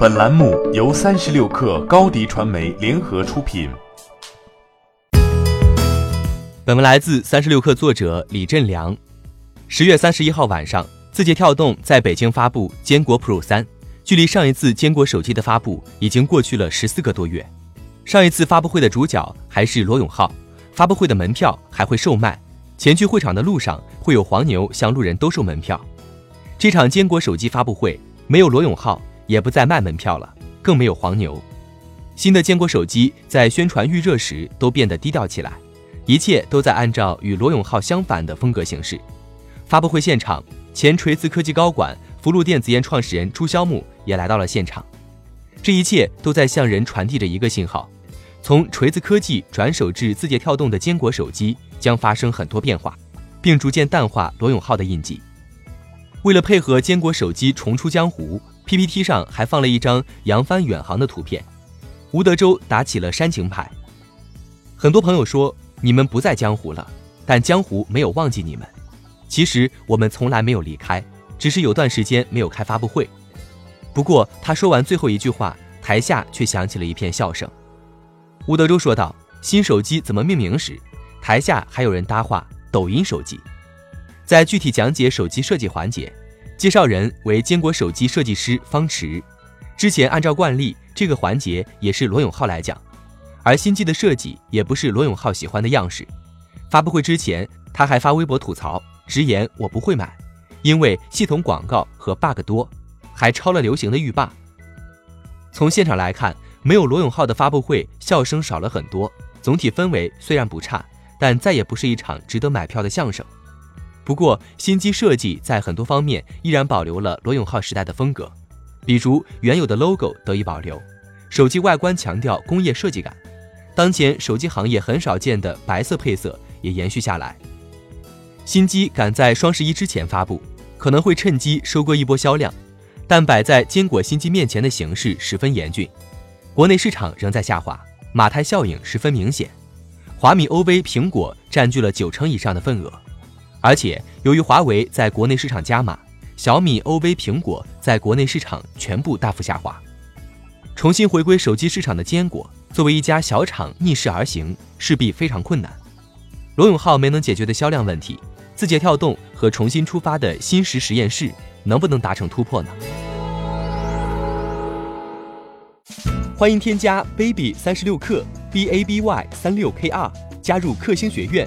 本栏目由三十六氪高低传媒联合出品。本文来自三十六氪作者李振良。十月三十一号晚上，字节跳动在北京发布坚果 Pro 三，距离上一次坚果手机的发布已经过去了十四个多月。上一次发布会的主角还是罗永浩，发布会的门票还会售卖，前去会场的路上会有黄牛向路人兜售门票。这场坚果手机发布会没有罗永浩。也不再卖门票了，更没有黄牛。新的坚果手机在宣传预热时都变得低调起来，一切都在按照与罗永浩相反的风格行事。发布会现场，前锤子科技高管、福禄电子烟创始人朱肖木也来到了现场。这一切都在向人传递着一个信号：从锤子科技转手至字节跳动的坚果手机将发生很多变化，并逐渐淡化罗永浩的印记。为了配合坚果手机重出江湖。PPT 上还放了一张扬帆远航的图片，吴德州打起了煽情牌。很多朋友说你们不在江湖了，但江湖没有忘记你们。其实我们从来没有离开，只是有段时间没有开发布会。不过他说完最后一句话，台下却响起了一片笑声。吴德州说道：“新手机怎么命名时，台下还有人搭话‘抖音手机’。”在具体讲解手机设计环节。介绍人为坚果手机设计师方池。之前按照惯例，这个环节也是罗永浩来讲，而新机的设计也不是罗永浩喜欢的样式。发布会之前，他还发微博吐槽，直言我不会买，因为系统广告和 bug 多，还抄了流行的浴霸。从现场来看，没有罗永浩的发布会，笑声少了很多。总体氛围虽然不差，但再也不是一场值得买票的相声。不过，新机设计在很多方面依然保留了罗永浩时代的风格，比如原有的 logo 得以保留，手机外观强调工业设计感，当前手机行业很少见的白色配色也延续下来。新机赶在双十一之前发布，可能会趁机收割一波销量，但摆在坚果新机面前的形势十分严峻，国内市场仍在下滑，马太效应十分明显，华米、OV、苹果占据了九成以上的份额。而且，由于华为在国内市场加码，小米、OV、苹果在国内市场全部大幅下滑。重新回归手机市场的坚果，作为一家小厂逆势而行，势必非常困难。罗永浩没能解决的销量问题，字节跳动和重新出发的新石实验室能不能达成突破呢？欢迎添加 baby 三十六克 b a b y 三六 k r 加入克星学院。